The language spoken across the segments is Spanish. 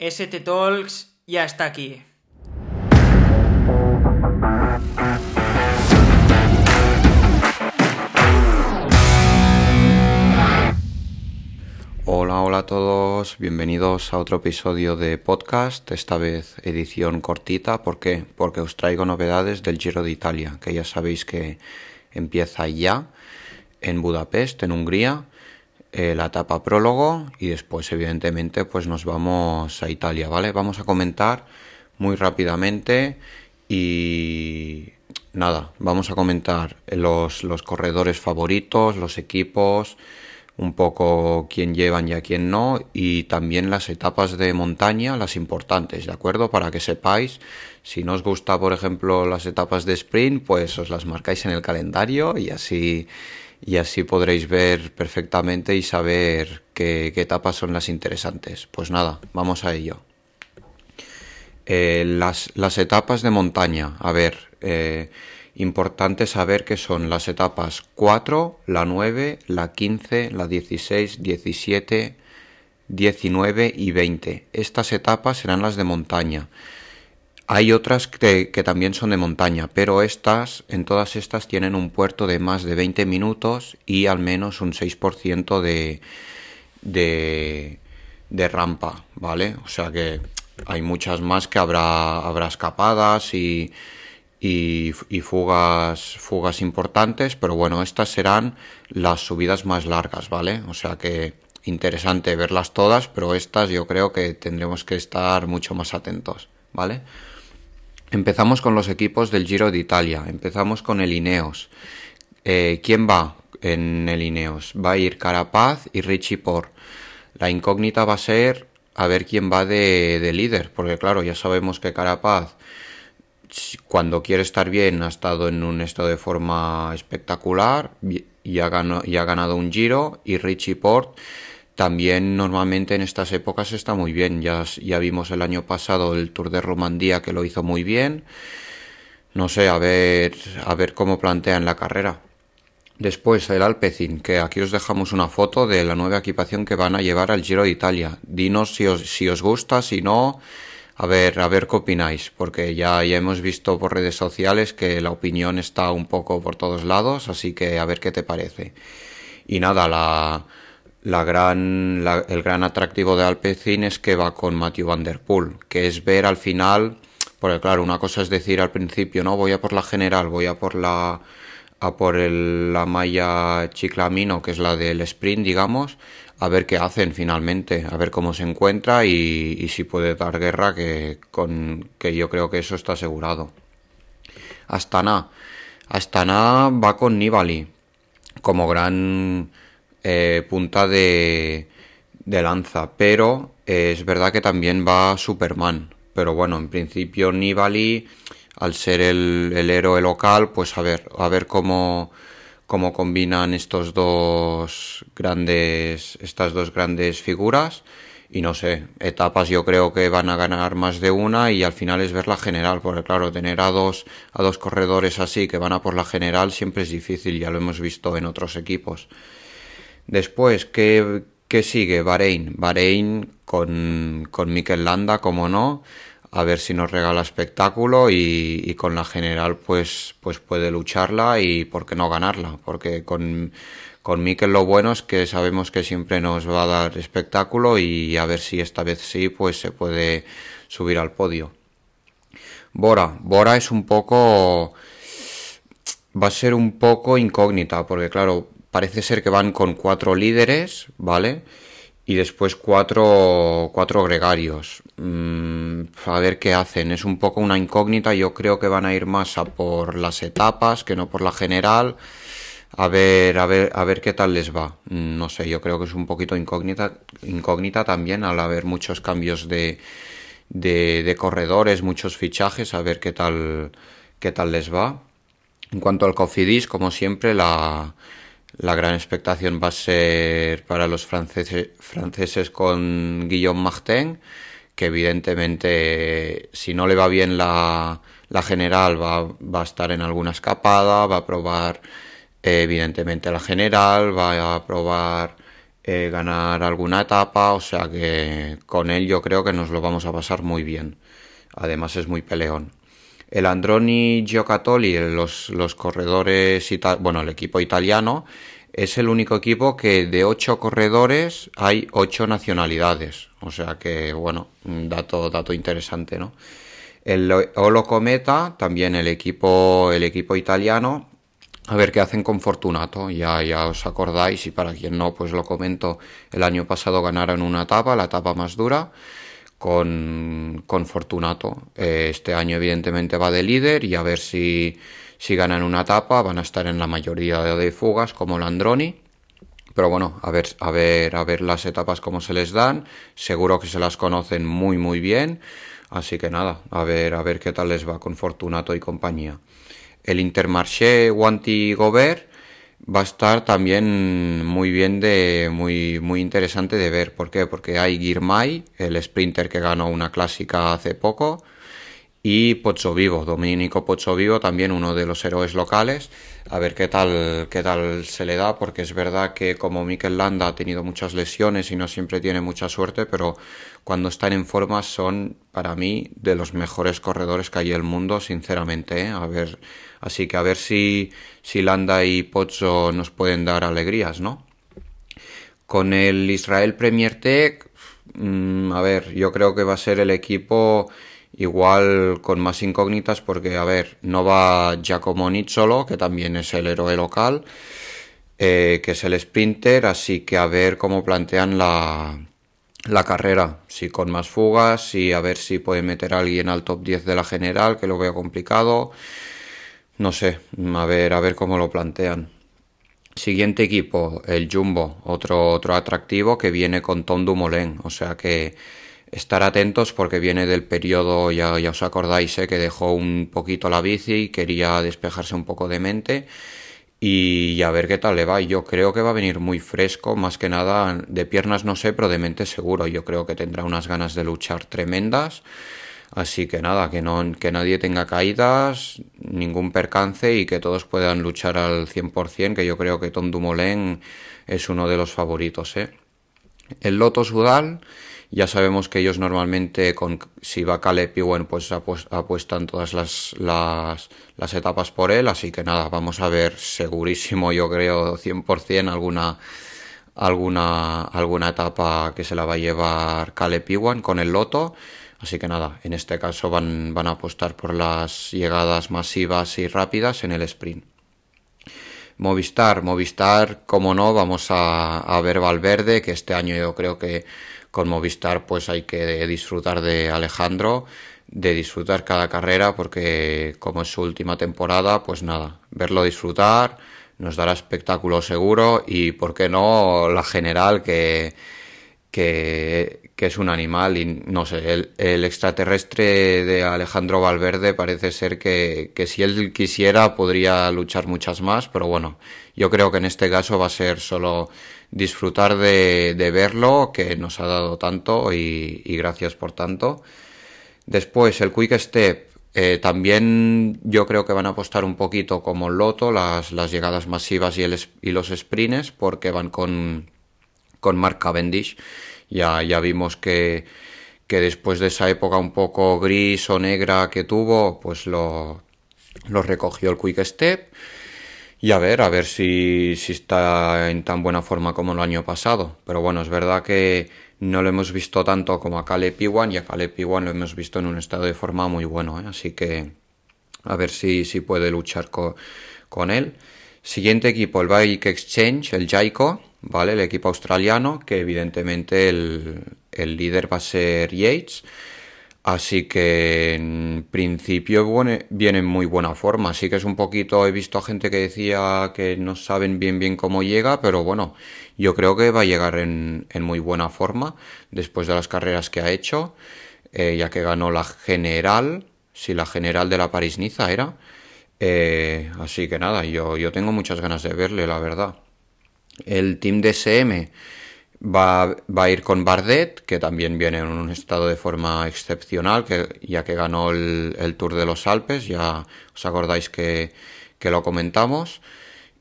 ST Talks ya está aquí. Hola, hola a todos, bienvenidos a otro episodio de podcast, esta vez edición cortita, ¿por qué? Porque os traigo novedades del Giro de Italia, que ya sabéis que empieza ya en Budapest, en Hungría, eh, la etapa prólogo y después evidentemente pues nos vamos a Italia, ¿vale? Vamos a comentar muy rápidamente y nada, vamos a comentar los, los corredores favoritos, los equipos, un poco quién llevan y a quién no y también las etapas de montaña, las importantes, ¿de acuerdo? Para que sepáis, si no os gusta por ejemplo las etapas de sprint, pues os las marcáis en el calendario y así y así podréis ver perfectamente y saber qué, etapas son las interesantes. Pues nada, vamos a ello. Eh, las, las, etapas de montaña, a ver, eh, importante saber que son las etapas 4, la 9, la 15, la 16, 17, 19 y 20. Estas etapas serán las de montaña. Hay otras que, también son de montaña, pero estas, en todas estas, tienen un puerto de más de 20 minutos y al menos un 6% de, de, de rampa, ¿vale? O sea que hay muchas más que habrá, habrá escapadas y, y, y, fugas, fugas importantes, pero bueno, estas serán las subidas más largas, ¿vale? O sea que interesante verlas todas, pero estas yo creo que tendremos que estar mucho más atentos, ¿vale? Empezamos con los equipos del Giro de Italia. Empezamos con el Ineos. Eh, ¿Quién va en el Ineos? Va a ir Carapaz y Richie Por. La incógnita va a ser a ver quién va de, líder, porque claro, ya sabemos que Carapaz cuando quiere estar bien ha estado en un estado de forma espectacular ha, y ha ganado un Giro y Richie Port también normalmente en estas épocas está muy bien. Ya, ya vimos el año pasado el Tour de Romandía que lo hizo muy bien. No sé, a ver, a ver cómo plantean la carrera. Después el Alpecin, que aquí os dejamos una foto de la nueva equipación que van a llevar al Giro de Italia. Dinos si os, si os gusta, si no, a ver, a ver qué opináis, porque ya, ya hemos visto por redes sociales que la opinión está un poco por todos lados, así que a ver qué te parece. Y nada, la, la gran, el gran atractivo de Alpecin es que va con Matthew Van Der Poel, que es ver al final, porque claro, una cosa es decir al principio, no, voy a por la general, voy a por la, a por el, la malla chiclamino, que es la del sprint, digamos, a ver qué hacen finalmente, a ver cómo se encuentra y, y si puede dar guerra, que, con, que yo creo que eso está asegurado. Astana. Astana va con Nibali como gran eh, punta de, de, lanza, pero eh, es verdad que también va Superman. Pero bueno, en principio Nibali, al ser el, el héroe local, pues a ver, a ver cómo, cómo combinan estos dos grandes, estas dos grandes figuras. Y no sé, etapas yo creo que van a ganar más de una y al final es ver la general, porque claro, tener a dos, a dos corredores así que van a por la general siempre es difícil, ya lo hemos visto en otros equipos. Después, ¿qué, sigue? Bahrein. Bahrein con, con Mikel Landa, como no. A ver si nos regala espectáculo y, con la general pues, pues puede lucharla y por qué no ganarla. Porque con, con Mikel lo bueno es que sabemos que siempre nos va a dar espectáculo y a ver si esta vez sí pues se puede subir al podio. Bora. Bora es un poco... Va a ser un poco incógnita porque claro, parece ser que van con cuatro líderes, ¿vale? Y después cuatro, cuatro gregarios. Mm, a ver qué hacen. Es un poco una incógnita. Yo creo que van a ir más a por las etapas que no por la general. A ver, a ver, a ver qué tal les va. Mm, no sé, yo creo que es un poquito incógnita, incógnita también al haber muchos cambios de, de, de corredores, muchos fichajes, a ver qué tal, qué tal les va. En cuanto al Cofidis, como siempre, la, la gran expectación va a ser para los franceses, con Guillaume Martin, que evidentemente si no le va bien la, general va, a estar en alguna escapada, va a probar evidentemente la general, va a probar eh, ganar alguna etapa, o sea que con él yo creo que nos lo vamos a pasar muy bien. Además es muy peleón. El Androni Giocattoli, los, los corredores, bueno, el equipo italiano, es el único equipo que de ocho corredores hay ocho nacionalidades. O sea que, bueno, dato, dato interesante, ¿no? El Olo Cometa, también el equipo, el equipo italiano, a ver qué hacen con Fortunato, ya, ya os acordáis, y para quien no, pues lo comento, el año pasado ganaron una etapa, la etapa más dura, con, Fortunato. Eh, este año evidentemente va de líder y a ver si, si ganan una etapa, van a estar en la mayoría de fugas como Landroni. Pero bueno, a ver, a ver, a ver las etapas cómo se les dan. Seguro que se las conocen muy muy bien. Así que nada, a ver, a ver qué tal les va con Fortunato y compañía. El Intermarché Wanty Gobert va a estar también muy bien de muy muy interesante de ver ¿por qué? porque hay Girmay el sprinter que ganó una clásica hace poco y Pozzo Vivo Dominico Pozzo Vivo también uno de los héroes locales a ver qué tal qué tal se le da porque es verdad que como Mikel Landa ha tenido muchas lesiones y no siempre tiene mucha suerte pero cuando están en forma son para mí de los mejores corredores que hay en el mundo sinceramente ¿eh? a ver Así que a ver si, si Landa y Pozzo nos pueden dar alegrías, ¿no? Con el Israel Premier Tech, mm, a ver, yo creo que va a ser el equipo igual con más incógnitas porque, a ver, no va Giacomo Nizzolo, que también es el héroe local, eh, que es el sprinter, así que a ver cómo plantean la, la carrera, si con más fugas, si a ver si puede meter a alguien al top 10 de la general, que lo veo complicado. No sé, a ver, a ver cómo lo plantean. Siguiente equipo, el Jumbo, otro, otro atractivo que viene con Tom Dumoulin, o sea que estar atentos porque viene del periodo, ya, ya os acordáis, eh, que dejó un poquito la bici y quería despejarse un poco de mente y a ver qué tal le va. Yo creo que va a venir muy fresco, más que nada de piernas no sé, pero de mente seguro. Yo creo que tendrá unas ganas de luchar tremendas Así que nada, que, no, que nadie tenga caídas, ningún percance y que todos puedan luchar al 100%, que yo creo que Tom Dumoulin es uno de los favoritos. ¿eh? El Loto Sudal, ya sabemos que ellos normalmente, con, si va Caleb Ewan, pues apuestan todas las, las, etapas por él, así que nada, vamos a ver segurísimo, yo creo, 100% alguna alguna alguna etapa que se la va a llevar Caleb Ewan con el Loto Así que nada, en este caso van, van a apostar por las llegadas masivas y rápidas en el sprint. Movistar, Movistar, como no, vamos a, ver Valverde, que este año yo creo que con Movistar pues hay que disfrutar de Alejandro, de disfrutar cada carrera, porque como es su última temporada, pues nada, verlo disfrutar, nos dará espectáculo seguro y, ¿por qué no?, la general que, que que es un animal y no sé, el, extraterrestre de Alejandro Valverde parece ser que, si él quisiera podría luchar muchas más, pero bueno, yo creo que en este caso va a ser solo disfrutar de, verlo, que nos ha dado tanto y, gracias por tanto. Después, el Quick Step, eh, también yo creo que van a apostar un poquito como el Loto, las, las llegadas masivas y, el, y los sprints, porque van con, con Mark Cavendish ya, ya vimos que, que después de esa época un poco gris o negra que tuvo, pues lo, lo recogió el Quick Step. Y a ver, a ver si, si está en tan buena forma como el año pasado. Pero bueno, es verdad que no lo hemos visto tanto como a Caleb Iwan y a Caleb Iwan lo hemos visto en un estado de forma muy bueno. ¿eh? Así que a ver si, si puede luchar con, con él. Siguiente equipo, el Bike Exchange, el Jaico. ¿Vale? El equipo australiano, que evidentemente el, líder va a ser Yates. Así que en principio viene en muy buena forma. Así que es un poquito, he visto a gente que decía que no saben bien bien cómo llega, pero bueno, yo creo que va a llegar en, muy buena forma después de las carreras que ha hecho, eh, ya que ganó la general, si la general de la París-Niza era. Eh, así que nada, yo, yo tengo muchas ganas de verle, la verdad. El team DSM va, va, a ir con Bardet, que también viene en un estado de forma excepcional, que, ya que ganó el, Tour de los Alpes, ya os acordáis que, que, lo comentamos.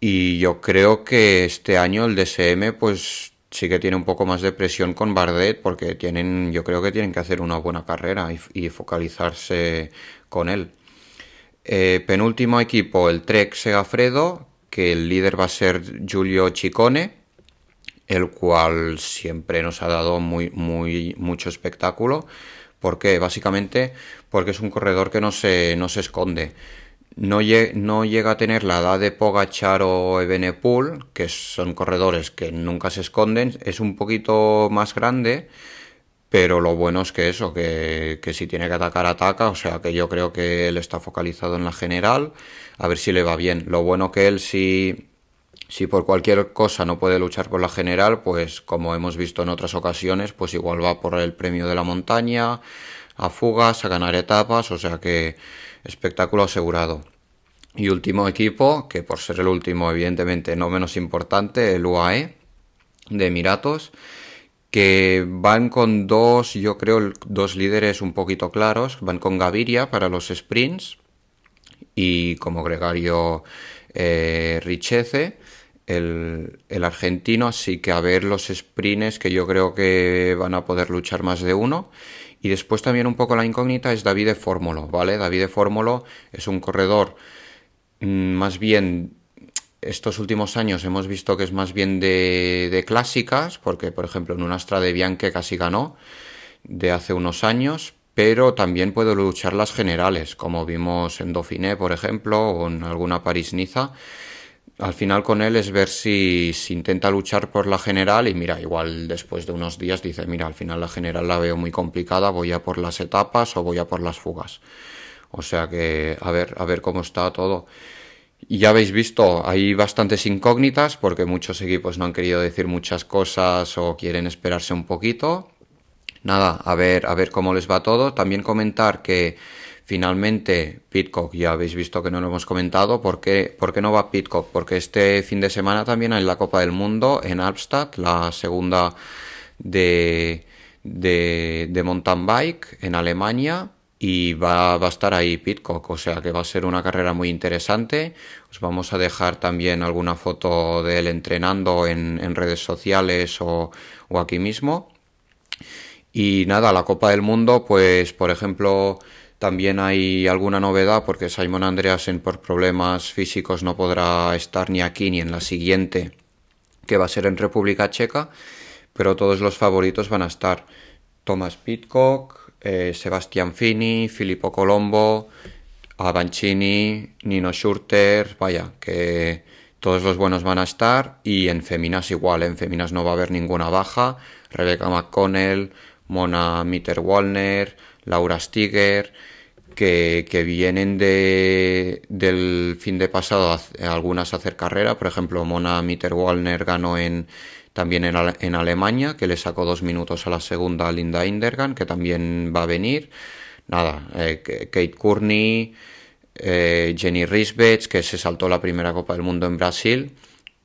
Y yo creo que este año el DSM pues sí que tiene un poco más de presión con Bardet porque tienen, yo creo que tienen que hacer una buena carrera y, focalizarse con él. Eh, penúltimo equipo, el Trek Segafredo, que el líder va a ser Giulio Ciccone, el cual siempre nos ha dado muy, muy, mucho espectáculo. ¿Por qué? Básicamente porque es un corredor que no se, no se esconde no, llega a tener la edad de Pogachar o Ebenepool, que son corredores que nunca se esconden, es un poquito más grande, pero lo bueno es que eso, que, si tiene que atacar, ataca, o sea que yo creo que él está focalizado en la general, a ver si le va bien. Lo bueno que él si, si por cualquier cosa no puede luchar por la general, pues como hemos visto en otras ocasiones, pues igual va por el premio de la montaña, a fugas, a ganar etapas, o sea que espectáculo asegurado. Y último equipo, que por ser el último evidentemente no menos importante, el UAE de Emiratos, que van con dos, yo creo, dos líderes un poquito claros, van con Gaviria para los sprints y como gregario eh, Richeze, el, el, argentino, así que a ver los sprints que yo creo que van a poder luchar más de uno. Y después también un poco la incógnita es David Fórmulo, ¿vale? David Fórmulo es un corredor mm, más bien estos últimos años hemos visto que es más bien de, clásicas, porque por ejemplo en un Astra de Bianche casi ganó de hace unos años, pero también puede luchar las generales, como vimos en Dauphiné, por ejemplo, o en alguna París-Niza al final con él es ver si, intenta luchar por la general y mira, igual después de unos días dice, mira, al final la general la veo muy complicada, voy a por las etapas o voy a por las fugas. O sea que a ver, a ver cómo está todo. Ya habéis visto, hay bastantes incógnitas porque muchos equipos no han querido decir muchas cosas o quieren esperarse un poquito. Nada, a ver, a ver cómo les va todo. También comentar que Finalmente, Pitcock, ya habéis visto que no lo hemos comentado. ¿Por qué, no va Pitcock? Porque este fin de semana también hay la Copa del Mundo en Alpstadt, la segunda de, de, mountain bike en Alemania. Y va, a estar ahí Pitcock, o sea que va a ser una carrera muy interesante. Os vamos a dejar también alguna foto de él entrenando en, redes sociales o, o aquí mismo. Y nada, la Copa del Mundo, pues por ejemplo, también hay alguna novedad porque Simon Andreasen por problemas físicos no podrá estar ni aquí ni en la siguiente, que va a ser en República Checa, pero todos los favoritos van a estar. Thomas Pitcock, eh, Sebastián Fini, Filippo Colombo, Avancini, Nino Schurter, vaya, que todos los buenos van a estar. Y en Feminas igual, en Feminas no va a haber ninguna baja, Rebecca McConnell, Mona Mitter-Wallner, Laura Stiger, que, vienen de, del fin de pasado algunas a hacer carrera. Por ejemplo, Mona Mitter-Wallner ganó en, también en, Alemania, que le sacó dos minutos a la segunda Linda Indergan, que también va a venir. Nada, eh, Kate Courtney, eh, Jenny Risbech, que se saltó la primera Copa del Mundo en Brasil,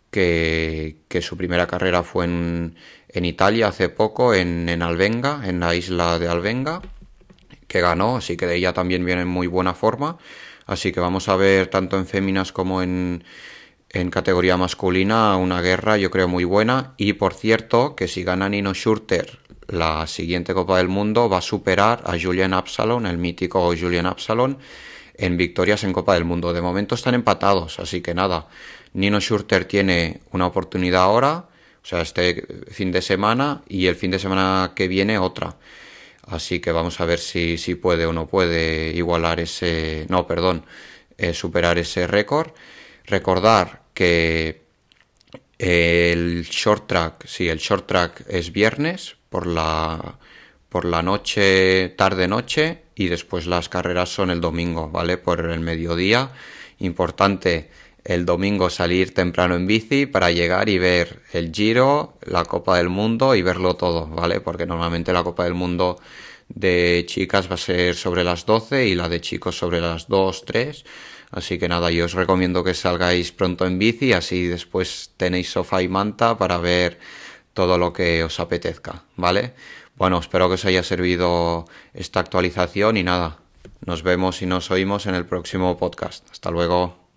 que, que su primera carrera fue en, en Italia hace poco, en, en Albenga, en la isla de Albenga que ganó, así que de ella también viene en muy buena forma. Así que vamos a ver tanto en féminas como en, en categoría masculina una guerra yo creo muy buena. Y por cierto, que si gana Nino Schurter la siguiente Copa del Mundo va a superar a Julian Absalon, el mítico Julian Absalon, en victorias en Copa del Mundo. De momento están empatados, así que nada. Nino Schurter tiene una oportunidad ahora, o sea, este fin de semana, y el fin de semana que viene otra. Así que vamos a ver si, si puede o no puede igualar ese, no, perdón, eh, superar ese récord. Recordar que el short track, sí, el short track es viernes por la, por la noche, tarde noche y después las carreras son el domingo, ¿vale? Por el mediodía. Importante el domingo salir temprano en bici para llegar y ver el Giro, la Copa del Mundo y verlo todo, ¿vale? Porque normalmente la Copa del Mundo de chicas va a ser sobre las 12 y la de chicos sobre las 2, 3. Así que nada, yo os recomiendo que salgáis pronto en bici, así después tenéis sofá y manta para ver todo lo que os apetezca, ¿vale? Bueno, espero que os haya servido esta actualización y nada, nos vemos y nos oímos en el próximo podcast. Hasta luego.